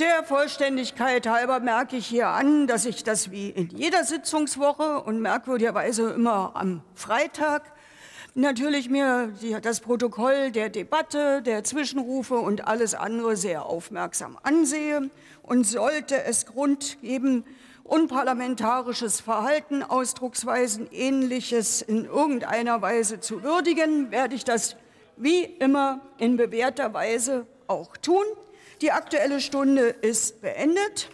Der Vollständigkeit halber merke ich hier an, dass ich das wie in jeder Sitzungswoche und merkwürdigerweise immer am Freitag natürlich mir das Protokoll der Debatte, der Zwischenrufe und alles andere sehr aufmerksam ansehe und sollte es Grund geben, unparlamentarisches Verhalten, Ausdrucksweisen, ähnliches in irgendeiner Weise zu würdigen, werde ich das wie immer in bewährter Weise auch tun. Die Aktuelle Stunde ist beendet.